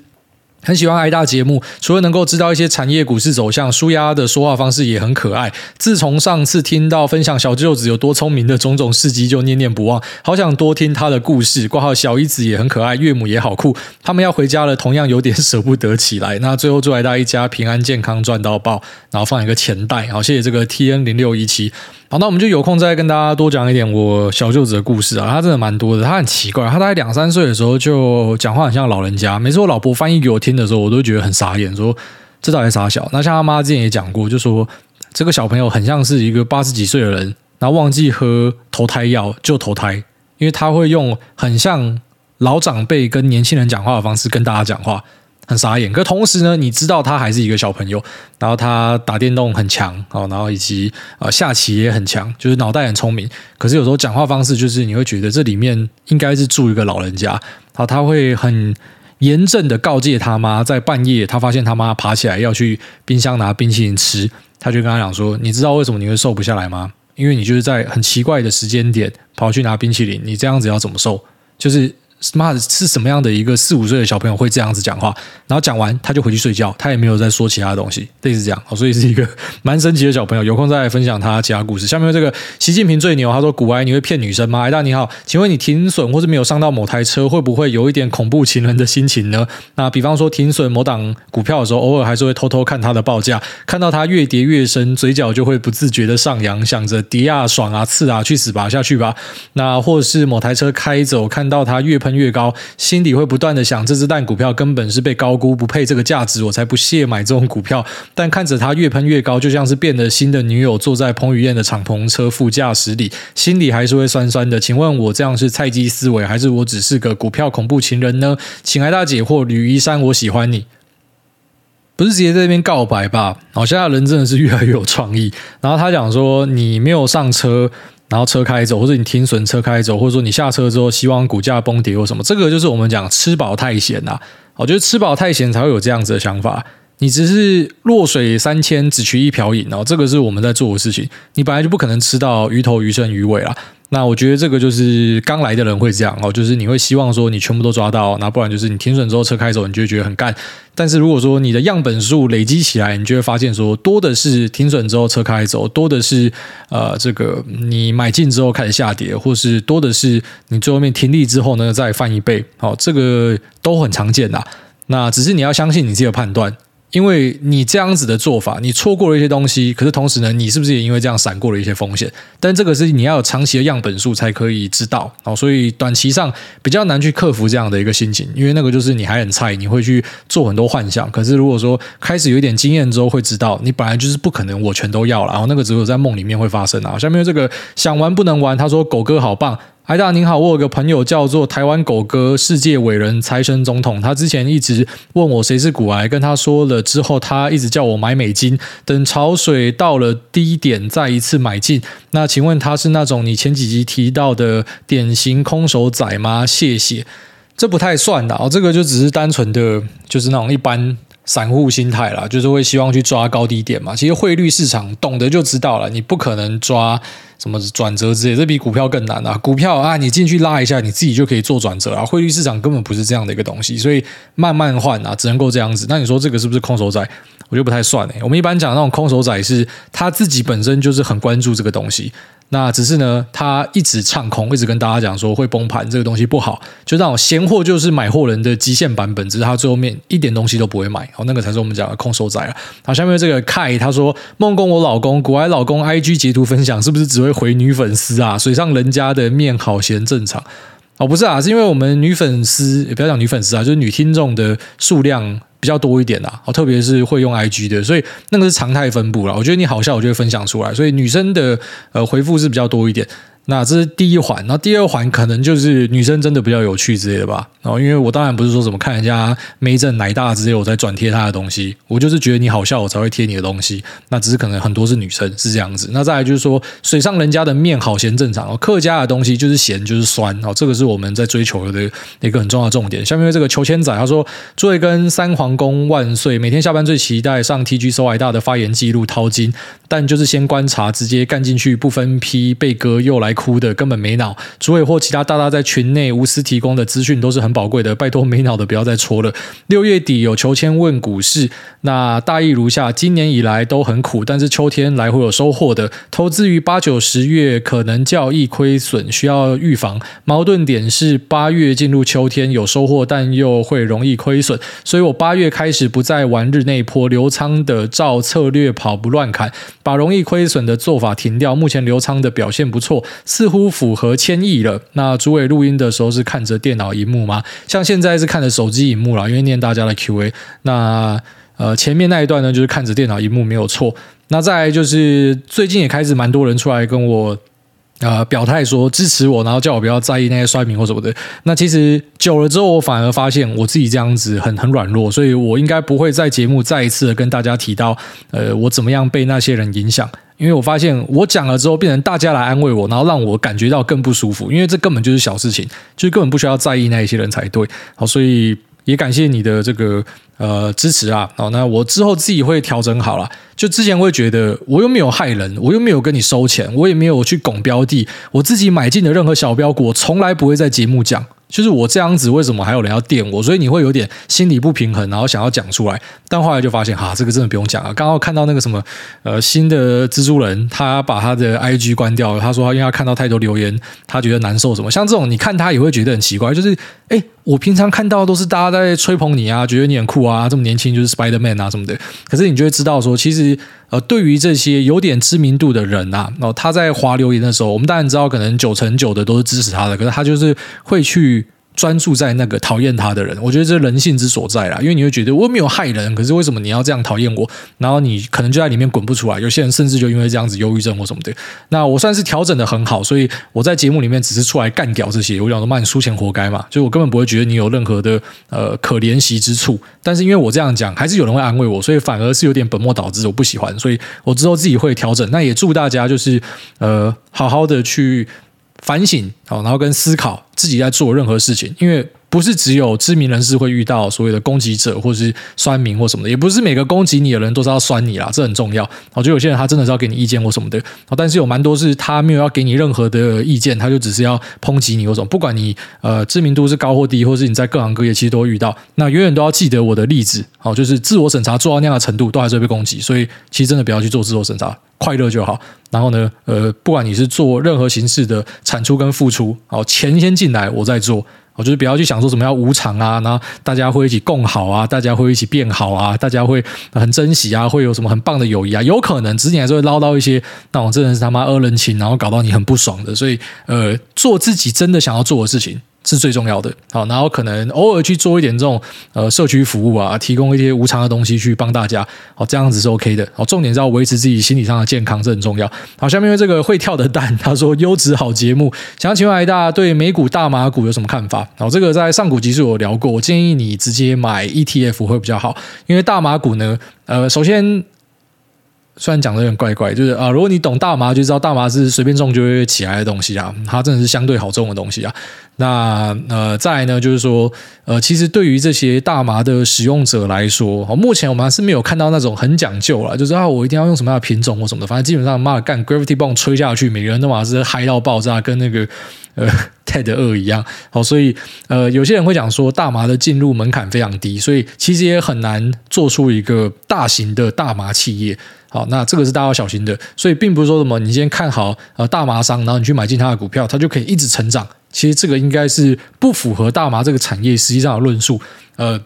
很喜欢癌大节目，除了能够知道一些产业股市走向，舒压的说话方式也很可爱。自从上次听到分享小舅子有多聪明的种种事迹，就念念不忘，好想多听他的故事。挂号小姨子也很可爱，岳母也好酷。他们要回家了，同样有点舍不得起来。那最后祝癌大一家平安健康赚到爆，然后放一个钱袋。好，谢谢这个 T N 零六一七。好，那我们就有空再跟大家多讲一点我小舅子的故事啊。他真的蛮多的，他很奇怪，他大概两三岁的时候就讲话很像老人家。每次我老婆翻译给我听的时候，我都觉得很傻眼，说这到底傻小？那像他妈之前也讲过，就说这个小朋友很像是一个八十几岁的人，然后忘记喝投胎药就投胎，因为他会用很像老长辈跟年轻人讲话的方式跟大家讲话。很傻眼。可同时呢，你知道他还是一个小朋友，然后他打电动很强哦，然后以及呃下棋也很强，就是脑袋很聪明。可是有时候讲话方式就是你会觉得这里面应该是住一个老人家，然后他会很严正的告诫他妈，在半夜他发现他妈爬起来要去冰箱拿冰淇淋吃，他就跟他讲说：“你知道为什么你会瘦不下来吗？因为你就是在很奇怪的时间点跑去拿冰淇淋，你这样子要怎么瘦？就是。” Smart 是什么样的一个四五岁的小朋友会这样子讲话？然后讲完他就回去睡觉，他也没有再说其他东西，类似这样。所以是一个 蛮神奇的小朋友。有空再来分享他其他故事。下面这个习近平最牛，他说：“古埃你会骗女生吗？”艾大你好，请问你停损或是没有上到某台车，会不会有一点恐怖情人的心情呢？那比方说停损某档股票的时候，偶尔还是会偷偷看它的报价，看到它越跌越深，嘴角就会不自觉的上扬，想着跌啊爽啊刺啊去死吧下去吧。那或者是某台车开走，看到它越喷越高，心里会不断的想，这只蛋股票根本是被高估，不配这个价值，我才不屑买这种股票。但看着它越喷越高，就像是变了心的女友坐在彭于晏的敞篷车副驾驶里，心里还是会酸酸的。请问我这样是菜鸡思维，还是我只是个股票恐怖情人呢？请来大姐或，吕一山，我喜欢你，不是直接在这边告白吧？好，现在人真的是越来越有创意。然后他讲说，你没有上车。然后车开走，或者你停损车开走，或者说你下车之后希望股价崩跌或什么，这个就是我们讲吃饱太闲呐。我觉得吃饱太闲才会有这样子的想法。你只是落水三千，只取一瓢饮哦，这个是我们在做的事情。你本来就不可能吃到鱼头鱼身鱼尾啦。那我觉得这个就是刚来的人会这样哦，就是你会希望说你全部都抓到，那不然就是你停损之后车开走，你就会觉得很干。但是如果说你的样本数累积起来，你就会发现说多的是停损之后车开走，多的是呃这个你买进之后开始下跌，或是多的是你最后面停利之后呢再翻一倍，好，这个都很常见呐。那只是你要相信你自己的判断。因为你这样子的做法，你错过了一些东西，可是同时呢，你是不是也因为这样闪过了一些风险？但这个是你要有长期的样本数才可以知道哦，所以短期上比较难去克服这样的一个心情，因为那个就是你还很菜，你会去做很多幻想。可是如果说开始有一点经验之后，会知道你本来就是不可能我全都要了，然后那个只有在梦里面会发生啊。下面这个想玩不能玩，他说狗哥好棒。嗨，大您好，我有个朋友叫做台湾狗哥，世界伟人财神总统。他之前一直问我谁是股癌，跟他说了之后，他一直叫我买美金，等潮水到了低点再一次买进。那请问他是那种你前几集提到的典型空手仔吗？谢谢。这不太算的哦，这个就只是单纯的，就是那种一般散户心态啦，就是会希望去抓高低点嘛。其实汇率市场懂得就知道了，你不可能抓。什么转折之类，这比股票更难啊！股票啊，你进去拉一下，你自己就可以做转折啊。汇率市场根本不是这样的一个东西，所以慢慢换啊，只能够这样子。那你说这个是不是空手仔？我觉得不太算诶。我们一般讲那种空手仔是他自己本身就是很关注这个东西。那只是呢，他一直唱空，一直跟大家讲说会崩盘，这个东西不好。就那种闲货就是买货人的极限版本，只是他最后面一点东西都不会买，哦，那个才是我们讲的空手仔啊。好，下面这个 k 他说梦工我老公，古埃老公 IG 截图分享，是不是只会回女粉丝啊？水上人家的面好嫌正常哦，不是啊，是因为我们女粉丝也不要讲女粉丝啊，就是女听众的数量。比较多一点啦，哦特别是会用 IG 的，所以那个是常态分布啦。我觉得你好笑，我就会分享出来，所以女生的呃回复是比较多一点。那这是第一环，那第二环可能就是女生真的比较有趣之类的吧。然后因为我当然不是说什么看人家妹正奶大之类，我才转贴她的东西，我就是觉得你好笑，我才会贴你的东西。那只是可能很多是女生是这样子。那再来就是说，水上人家的面好嫌正常哦，客家的东西就是咸就是酸哦，这个是我们在追求的一个很重要的重点。下面这个求千仔他说：诸位跟三皇宫万岁，每天下班最期待上 TG 搜癌大的发言记录掏金，但就是先观察，直接干进去不分批，被割又来。哭的根本没脑，主委或其他大大在群内无私提供的资讯都是很宝贵的，拜托没脑的不要再戳了。六月底有求签问股市，那大意如下：今年以来都很苦，但是秋天来会有收获的。投资于八九十月可能较易亏损，需要预防。矛盾点是八月进入秋天有收获，但又会容易亏损，所以我八月开始不再玩日内波，留仓的照策略跑，不乱砍，把容易亏损的做法停掉。目前留仓的表现不错。似乎符合千亿了。那主委录音的时候是看着电脑荧幕吗？像现在是看着手机荧幕了，因为念大家的 Q&A。那呃前面那一段呢，就是看着电脑荧幕没有错。那再就是最近也开始蛮多人出来跟我呃，表态说支持我，然后叫我不要在意那些衰民或什么的。那其实久了之后，我反而发现我自己这样子很很软弱，所以我应该不会在节目再一次的跟大家提到，呃，我怎么样被那些人影响。因为我发现我讲了之后，变成大家来安慰我，然后让我感觉到更不舒服。因为这根本就是小事情，就是根本不需要在意那一些人才对。好，所以也感谢你的这个。呃，支持啊，好，那我之后自己会调整好了。就之前会觉得我又没有害人，我又没有跟你收钱，我也没有去拱标的，我自己买进的任何小标股，我从来不会在节目讲。就是我这样子，为什么还有人要电我？所以你会有点心理不平衡，然后想要讲出来。但后来就发现，哈，这个真的不用讲啊。刚刚看到那个什么，呃，新的蜘蛛人，他把他的 IG 关掉了。他说，因为他看到太多留言，他觉得难受。什么？像这种，你看他也会觉得很奇怪。就是，哎，我平常看到都是大家在吹捧你啊，觉得你很酷啊，这么年轻就是 Spider Man 啊什么的。可是你就会知道说，其实。呃，对于这些有点知名度的人啊，然后他在滑留言的时候，我们当然知道，可能九成九的都是支持他的，可是他就是会去。专注在那个讨厌他的人，我觉得这是人性之所在啦。因为你会觉得我没有害人，可是为什么你要这样讨厌我？然后你可能就在里面滚不出来。有些人甚至就因为这样子忧郁症或什么的。那我算是调整得很好，所以我在节目里面只是出来干掉这些。我讲说，骂你输钱活该嘛，就我根本不会觉得你有任何的呃可怜惜之处。但是因为我这样讲，还是有人会安慰我，所以反而是有点本末倒置，我不喜欢。所以我之后自己会调整。那也祝大家就是呃好好的去。反省，好，然后跟思考自己在做任何事情，因为不是只有知名人士会遇到所谓的攻击者，或者是酸民或什么的，也不是每个攻击你的人都是要酸你啦，这很重要。我觉得有些人他真的是要给你意见或什么的，但是有蛮多是他没有要给你任何的意见，他就只是要抨击你或什么。不管你呃知名度是高或低，或是你在各行各业其实都遇到，那永远都要记得我的例子，好，就是自我审查做到那样的程度，都还是会被攻击，所以其实真的不要去做自我审查。快乐就好，然后呢，呃，不管你是做任何形式的产出跟付出，好，钱先进来，我再做，我就是不要去想说什么要无偿啊，然后大家会一起共好啊，大家会一起变好啊，大家会很珍惜啊，会有什么很棒的友谊啊，有可能，只是你还是会捞到一些那种真的是他妈恶人情，然后搞到你很不爽的，所以，呃，做自己真的想要做的事情。是最重要的，好，然后可能偶尔去做一点这种呃社区服务啊，提供一些无偿的东西去帮大家，好，这样子是 OK 的，好，重点是要维持自己心理上的健康，这很重要。好，下面这个会跳的蛋，他说优质好节目，想要请问癌大对美股大麻股有什么看法？好，这个在上古集数有聊过，我建议你直接买 ETF 会比较好，因为大麻股呢，呃，首先。虽然讲的有点怪怪，就是啊，如果你懂大麻，就知道大麻是随便种就会起来的东西啊，它真的是相对好种的东西啊。那呃，再来呢，就是说呃，其实对于这些大麻的使用者来说，目前我们还是没有看到那种很讲究了，就是啊，我一定要用什么样的品种或什么的，反正基本上妈的干 gravity 棒吹下去，每个人都嘛是嗨到爆炸，跟那个呃 TED 二一样。好，所以呃，有些人会讲说大麻的进入门槛非常低，所以其实也很难做出一个大型的大麻企业。好，那这个是大家要小心的，所以并不是说什么你先看好呃大麻商，然后你去买进他的股票，它就可以一直成长。其实这个应该是不符合大麻这个产业实际上的论述，呃。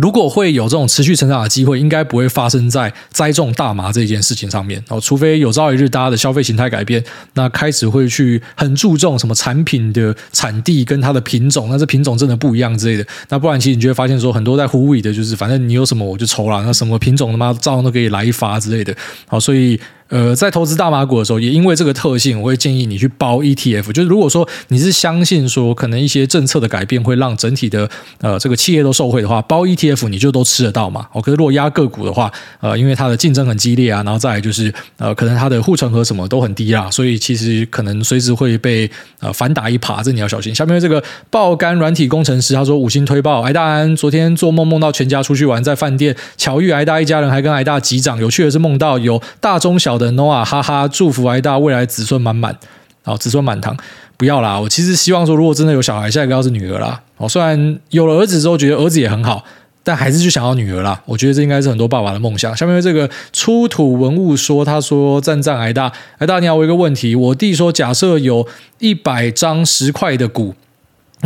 如果会有这种持续成长的机会，应该不会发生在栽种大麻这件事情上面哦。除非有朝一日大家的消费形态改变，那开始会去很注重什么产品的产地跟它的品种，那这品种真的不一样之类的。那不然，其实你就会发现说，很多在呼吁的就是，反正你有什么我就抽了，那什么品种他妈照样都可以来一发之类的。好，所以。呃，在投资大麻股的时候，也因为这个特性，我会建议你去包 ETF。就是如果说你是相信说，可能一些政策的改变会让整体的呃这个企业都受惠的话，包 ETF 你就都吃得到嘛。哦，可是如果压个股的话，呃，因为它的竞争很激烈啊，然后再来就是呃，可能它的护城河什么都很低啦，所以其实可能随时会被呃反打一耙，这你要小心。下面这个爆肝软体工程师他说五星推爆，癌大安昨天做梦梦到全家出去玩，在饭店巧遇癌大一家人，还跟癌大击掌。有趣的是梦到有大中小。的 Noah 哈哈，祝福癌大未来子孙满满，好子孙满堂。不要啦，我其实希望说，如果真的有小孩，下一个要是女儿啦。哦，虽然有了儿子之后觉得儿子也很好，但还是就想要女儿啦。我觉得这应该是很多爸爸的梦想。下面这个出土文物说，他说赞赞癌大，癌大你好，我有一个问题，我弟说，假设有一百张十块的股。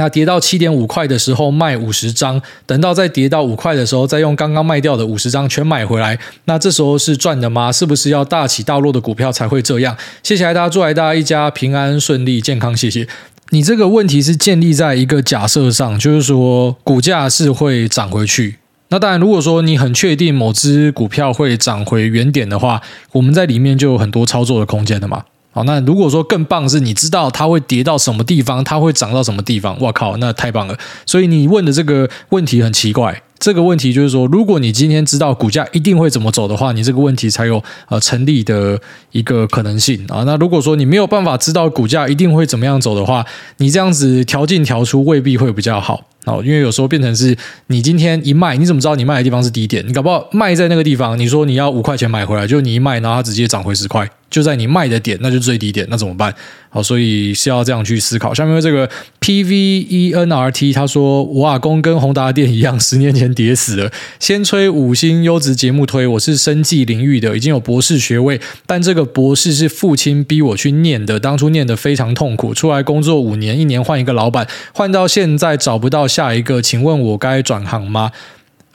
那跌到七点五块的时候卖五十张，等到再跌到五块的时候，再用刚刚卖掉的五十张全买回来，那这时候是赚的吗？是不是要大起大落的股票才会这样？谢谢大家，祝大家一家平安顺利健康，谢谢。你这个问题是建立在一个假设上，就是说股价是会涨回去。那当然，如果说你很确定某只股票会涨回原点的话，我们在里面就有很多操作的空间的嘛。那如果说更棒是，你知道它会跌到什么地方，它会涨到什么地方，哇靠，那太棒了。所以你问的这个问题很奇怪。这个问题就是说，如果你今天知道股价一定会怎么走的话，你这个问题才有呃成立的一个可能性啊。那如果说你没有办法知道股价一定会怎么样走的话，你这样子调进调出未必会比较好。哦，因为有时候变成是你今天一卖，你怎么知道你卖的地方是低点？你搞不好卖在那个地方，你说你要五块钱买回来，就你一卖，然后它直接涨回十块，就在你卖的点，那就最低点，那怎么办？好，所以是要这样去思考。下面这个 P V E N R T 他说，我阿公跟宏达电一样，十年前跌死了。先吹五星优质节目推，我是生技领域的，已经有博士学位，但这个博士是父亲逼我去念的，当初念得非常痛苦。出来工作五年，一年换一个老板，换到现在找不到下一个，请问我该转行吗？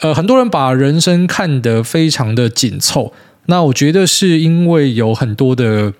呃，很多人把人生看得非常的紧凑，那我觉得是因为有很多的。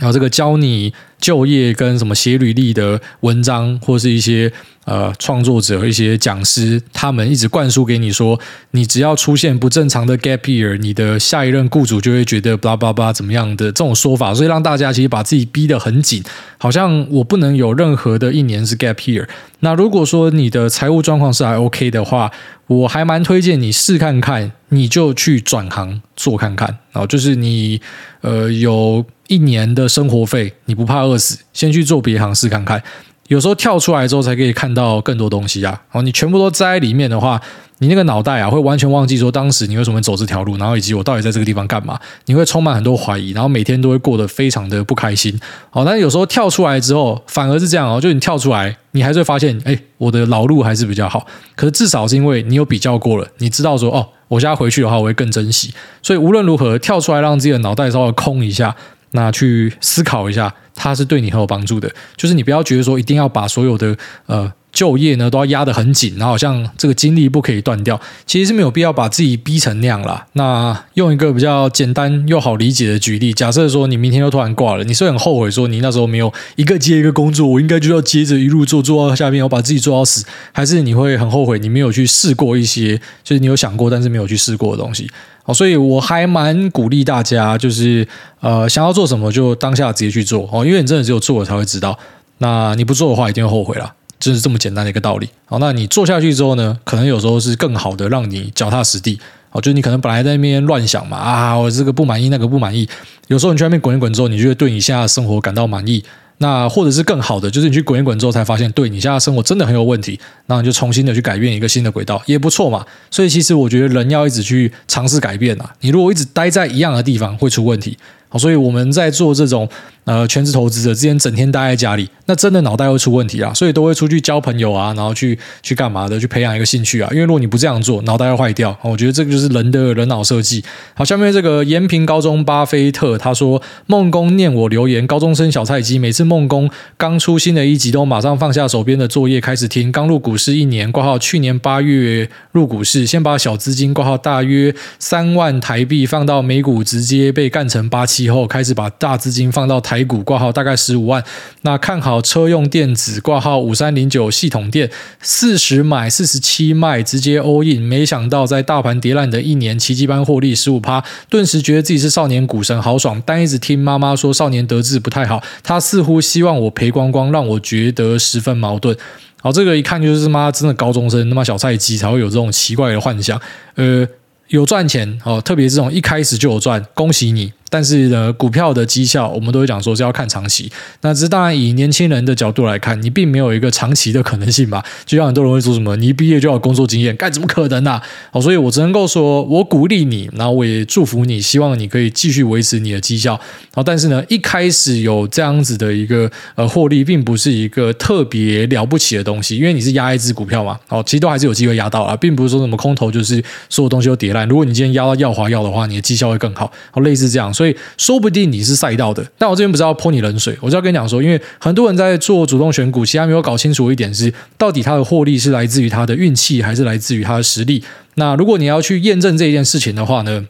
然后这个教你就业跟什么写履历的文章，或是一些呃创作者、一些讲师，他们一直灌输给你说，你只要出现不正常的 gap year，你的下一任雇主就会觉得 blah blah blah 怎么样的这种说法，所以让大家其实把自己逼得很紧，好像我不能有任何的一年是 gap year。那如果说你的财务状况是还 OK 的话，我还蛮推荐你试看看，你就去转行做看看，然后就是你呃有。一年的生活费，你不怕饿死？先去做别行试看看。有时候跳出来之后，才可以看到更多东西啊！哦，你全部都栽在里面的话，你那个脑袋啊，会完全忘记说当时你为什么走这条路，然后以及我到底在这个地方干嘛？你会充满很多怀疑，然后每天都会过得非常的不开心。哦，但是有时候跳出来之后，反而是这样哦，就你跳出来，你还是会发现，哎，我的老路还是比较好。可是至少是因为你有比较过了，你知道说，哦，我现在回去的话，我会更珍惜。所以无论如何，跳出来让自己的脑袋稍微空一下。那去思考一下，它是对你很有帮助的。就是你不要觉得说一定要把所有的呃就业呢都要压得很紧，然后好像这个精力不可以断掉。其实是没有必要把自己逼成那样啦。那用一个比较简单又好理解的举例，假设说你明天又突然挂了，你是很后悔说你那时候没有一个接一个工作，我应该就要接着一路做做到下面，我把自己做到死，还是你会很后悔你没有去试过一些，就是你有想过但是没有去试过的东西。所以我还蛮鼓励大家，就是呃，想要做什么就当下直接去做哦，因为你真的只有做了才会知道。那你不做的话，一定会后悔啦，就是这么简单的一个道理。好，那你做下去之后呢，可能有时候是更好的，让你脚踏实地。哦，就是你可能本来在那边乱想嘛，啊，我这个不满意，那个不满意。有时候你去外面滚一滚之后，你就会对你现在的生活感到满意。那或者是更好的，就是你去滚一滚之后才发现，对你现在生活真的很有问题，那你就重新的去改变一个新的轨道，也不错嘛。所以其实我觉得人要一直去尝试改变啊，你如果一直待在一样的地方，会出问题。好，所以我们在做这种呃全职投资者之前，整天待在家里，那真的脑袋会出问题啊。所以都会出去交朋友啊，然后去去干嘛的，去培养一个兴趣啊。因为如果你不这样做，脑袋会坏掉。我觉得这个就是人的人脑设计。好，下面这个延平高中巴菲特他说，梦工念我留言，高中生小菜鸡，每次梦工刚出新的一集，都马上放下手边的作业开始听。刚入股市一年，挂号去年八月入股市，先把小资金挂号大约三万台币放到美股，直接被干成八七。后开始把大资金放到台股挂号，大概十五万。那看好车用电子挂号五三零九系统电，四十买四十七卖，直接 all in。没想到在大盘跌烂的一年，奇迹般获利十五趴，顿时觉得自己是少年股神，好爽。但一直听妈妈说少年得志不太好，她似乎希望我赔光光，让我觉得十分矛盾。好，这个一看就是妈真的高中生，他妈小菜鸡才会有这种奇怪的幻想。呃，有赚钱哦，特别这种一开始就有赚，恭喜你。但是呢，股票的绩效我们都会讲说是要看长期。那这当然以年轻人的角度来看，你并没有一个长期的可能性吧。就像很多人会说什么，你一毕业就要工作经验，该怎么可能啊？好，所以我只能够说，我鼓励你，然后我也祝福你，希望你可以继续维持你的绩效。好，但是呢，一开始有这样子的一个呃获利，并不是一个特别了不起的东西，因为你是压一只股票嘛。好，其实都还是有机会压到啊，并不是说什么空头就是所有东西都跌烂。如果你今天压到耀华药的话，你的绩效会更好。好，类似这样。所以说不定你是赛道的，但我这边不是要泼你冷水，我就要跟你讲说，因为很多人在做主动选股，其实没有搞清楚一点是，到底他的获利是来自于他的运气，还是来自于他的实力。那如果你要去验证这件事情的话呢，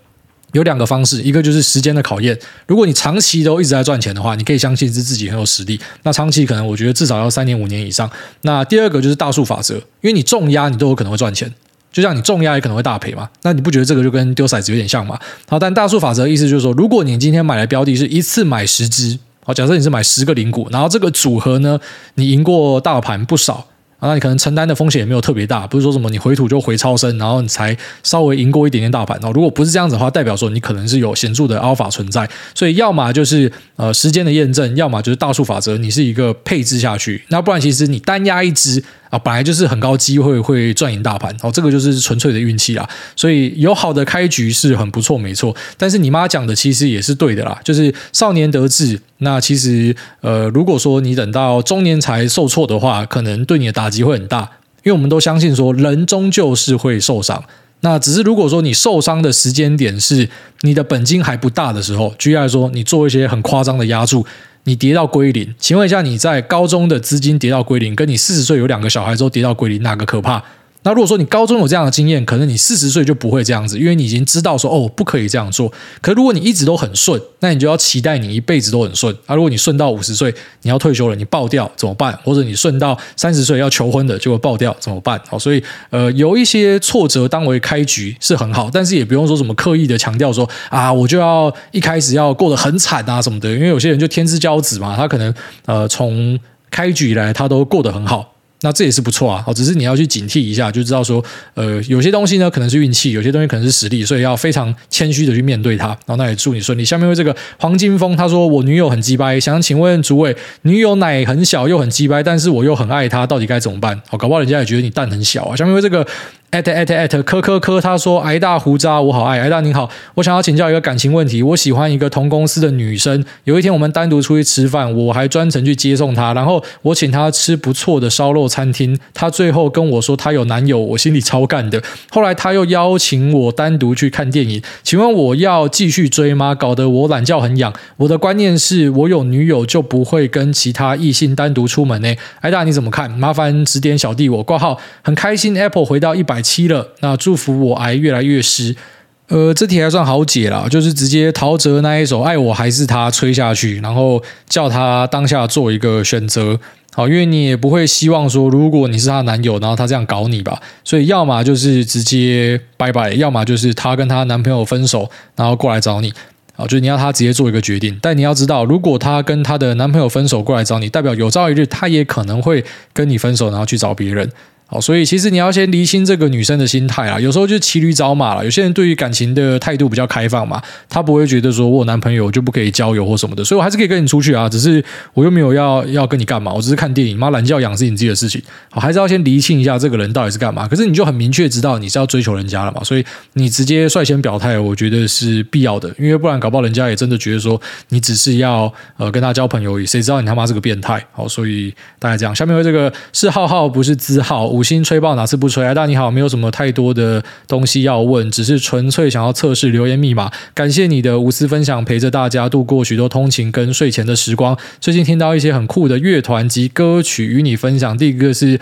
有两个方式，一个就是时间的考验。如果你长期都一直在赚钱的话，你可以相信是自己很有实力。那长期可能我觉得至少要三年五年以上。那第二个就是大数法则，因为你重压你都有可能会赚钱。就像你重压也可能会大赔嘛，那你不觉得这个就跟丢骰子有点像吗？好，但大数法则的意思就是说，如果你今天买的标的是一次买十只，好，假设你是买十个零股，然后这个组合呢，你赢过大盘不少。啊，那你可能承担的风险也没有特别大，不是说什么你回吐就回超深，然后你才稍微赢过一点点大盘哦。如果不是这样子的话，代表说你可能是有显著的 alpha 存在。所以要么就是呃时间的验证，要么就是大数法则，你是一个配置下去。那不然其实你单压一支。啊，本来就是很高机会会赚赢大盘哦，这个就是纯粹的运气啦。所以有好的开局是很不错，没错。但是你妈讲的其实也是对的啦，就是少年得志。那其实呃，如果说你等到中年才受挫的话，可能对你的打击会很大。因为我们都相信说，人终究是会受伤。那只是如果说你受伤的时间点是你的本金还不大的时候，举例来说，你做一些很夸张的押注。你跌到归零，请问一下，你在高中的资金跌到归零，跟你四十岁有两个小孩之后跌到归零，哪个可怕？那如果说你高中有这样的经验，可能你四十岁就不会这样子，因为你已经知道说哦，不可以这样做。可如果你一直都很顺，那你就要期待你一辈子都很顺。啊，如果你顺到五十岁，你要退休了，你爆掉怎么办？或者你顺到三十岁要求婚的，结果爆掉怎么办？好，所以呃，有一些挫折当为开局是很好，但是也不用说什么刻意的强调说啊，我就要一开始要过得很惨啊什么的，因为有些人就天之骄子嘛，他可能呃从开局以来他都过得很好。那这也是不错啊，只是你要去警惕一下，就知道说，呃，有些东西呢可能是运气，有些东西可能是实力，所以要非常谦虚的去面对它。然后那也祝你顺利。下面为这个黄金峰他说，我女友很鸡掰，想请问诸位，女友奶很小又很鸡掰，但是我又很爱她，到底该怎么办？好，搞不好人家也觉得你蛋很小啊。下面为这个。艾特艾特艾特科科科，他说：“挨大胡渣，我好爱。”挨大您好，我想要请教一个感情问题。我喜欢一个同公司的女生。有一天我们单独出去吃饭，我还专程去接送她，然后我请她吃不错的烧肉餐厅。她最后跟我说她有男友，我心里超干的。后来她又邀请我单独去看电影，请问我要继续追吗？搞得我懒觉很痒。我的观念是我有女友就不会跟其他异性单独出门呢。挨大你怎么看？麻烦指点小弟我挂号。很开心，Apple 回到一百。七了，那祝福我癌越来越湿。呃，这题还算好解啦，就是直接陶喆那一首《爱我还是他》吹下去，然后叫他当下做一个选择。好，因为你也不会希望说，如果你是她男友，然后他这样搞你吧。所以，要么就是直接拜拜，要么就是她跟她男朋友分手，然后过来找你。好，就是你要她直接做一个决定。但你要知道，如果她跟她的男朋友分手过来找你，代表有朝一日她也可能会跟你分手，然后去找别人。好，所以其实你要先厘清这个女生的心态啊。有时候就骑驴找马了。有些人对于感情的态度比较开放嘛，他不会觉得说我有男朋友就不可以交友或什么的，所以我还是可以跟你出去啊。只是我又没有要要跟你干嘛，我只是看电影。妈，懒觉养是你自己的事情。好，还是要先厘清一下这个人到底是干嘛。可是你就很明确知道你是要追求人家了嘛，所以你直接率先表态，我觉得是必要的。因为不然搞不好人家也真的觉得说你只是要呃跟他交朋友而已，谁知道你他妈是个变态。好，所以大概这样。下面为这个是浩浩不是资浩，五星吹爆哪次？不吹啊，大你好，没有什么太多的东西要问，只是纯粹想要测试留言密码。感谢你的无私分享，陪着大家度过许多通勤跟睡前的时光。最近听到一些很酷的乐团及歌曲与你分享，第一个是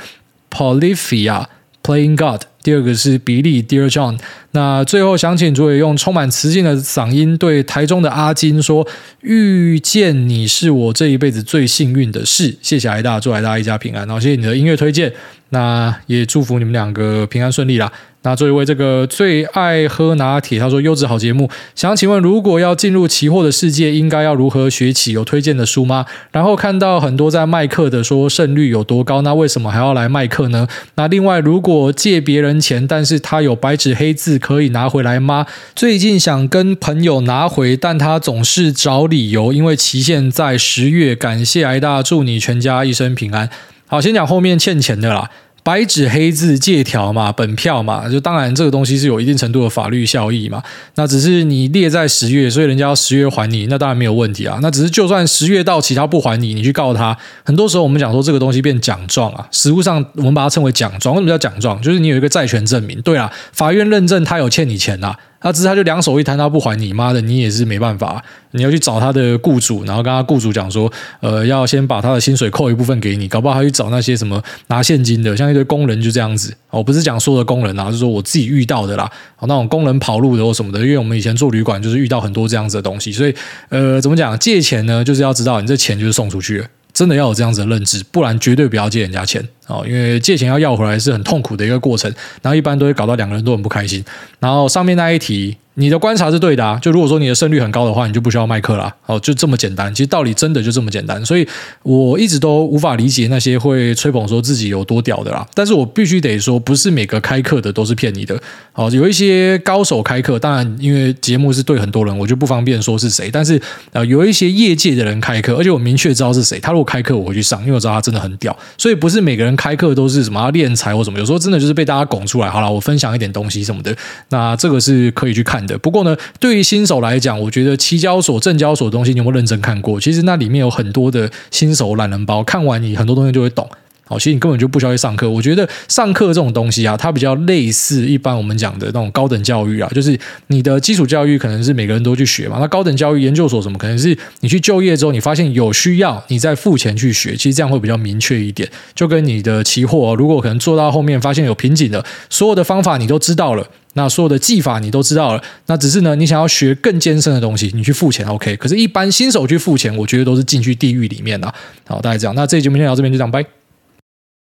Polyphia Playing God。第二个是比利，Dear John。那最后想请主委用充满磁性的嗓音对台中的阿金说：“遇见你是我这一辈子最幸运的事。”谢谢挨大，祝挨大一家平安。然后谢谢你的音乐推荐，那也祝福你们两个平安顺利啦。那这一位这个最爱喝拿铁，他说优质好节目，想请问如果要进入期货的世界，应该要如何学起？有推荐的书吗？然后看到很多在卖课的说胜率有多高，那为什么还要来卖课呢？那另外如果借别人钱，但是他有白纸黑字可以拿回来吗？最近想跟朋友拿回，但他总是找理由，因为期限在十月。感谢挨大，祝你全家一生平安。好，先讲后面欠钱的啦。白纸黑字借条嘛，本票嘛，就当然这个东西是有一定程度的法律效益嘛。那只是你列在十月，所以人家要十月还你，那当然没有问题啊。那只是就算十月到期他不还你，你去告他，很多时候我们讲说这个东西变奖状啊，实物上我们把它称为奖状。为什么叫奖状？就是你有一个债权证明。对啊，法院认证他有欠你钱、啊。他只是他就两手一摊，他不还你妈的，你也是没办法。你要去找他的雇主，然后跟他雇主讲说，呃，要先把他的薪水扣一部分给你，搞不好他去找那些什么拿现金的，像一堆工人就这样子。我不是讲说的工人啊，就是说我自己遇到的啦。那种工人跑路的或什么的，因为我们以前做旅馆就是遇到很多这样子的东西，所以呃，怎么讲？借钱呢，就是要知道你这钱就是送出去了。真的要有这样子的认知，不然绝对不要借人家钱哦，因为借钱要要回来是很痛苦的一个过程，然后一般都会搞到两个人都很不开心。然后上面那一题，你的观察是对的啊。就如果说你的胜率很高的话，你就不需要卖课啦。哦，就这么简单。其实道理真的就这么简单。所以我一直都无法理解那些会吹捧说自己有多屌的啦。但是我必须得说，不是每个开课的都是骗你的。哦，有一些高手开课，当然因为节目是对很多人，我就不方便说是谁。但是呃，有一些业界的人开课，而且我明确知道是谁。他如果开课，我会去上，因为我知道他真的很屌。所以不是每个人开课都是什么要敛财或什么，有时候真的就是被大家拱出来。好了，我分享一点东西什么的，那这个是可以去看的。不过呢，对于新手来讲，我觉得期交所、证交所的东西，你有没有认真看过？其实那里面有很多的新手懒人包，看完你很多东西就会懂。好，其实你根本就不需要去上课。我觉得上课这种东西啊，它比较类似一般我们讲的那种高等教育啊，就是你的基础教育可能是每个人都去学嘛。那高等教育研究所什么，可能是你去就业之后，你发现有需要，你再付钱去学。其实这样会比较明确一点。就跟你的期货，如果可能做到后面发现有瓶颈的，所有的方法你都知道了，那所有的技法你都知道了，那只是呢，你想要学更艰深的东西，你去付钱 OK。可是，一般新手去付钱，我觉得都是进去地狱里面的。好，大概这样。那这期节目先聊到这边，就这样，拜。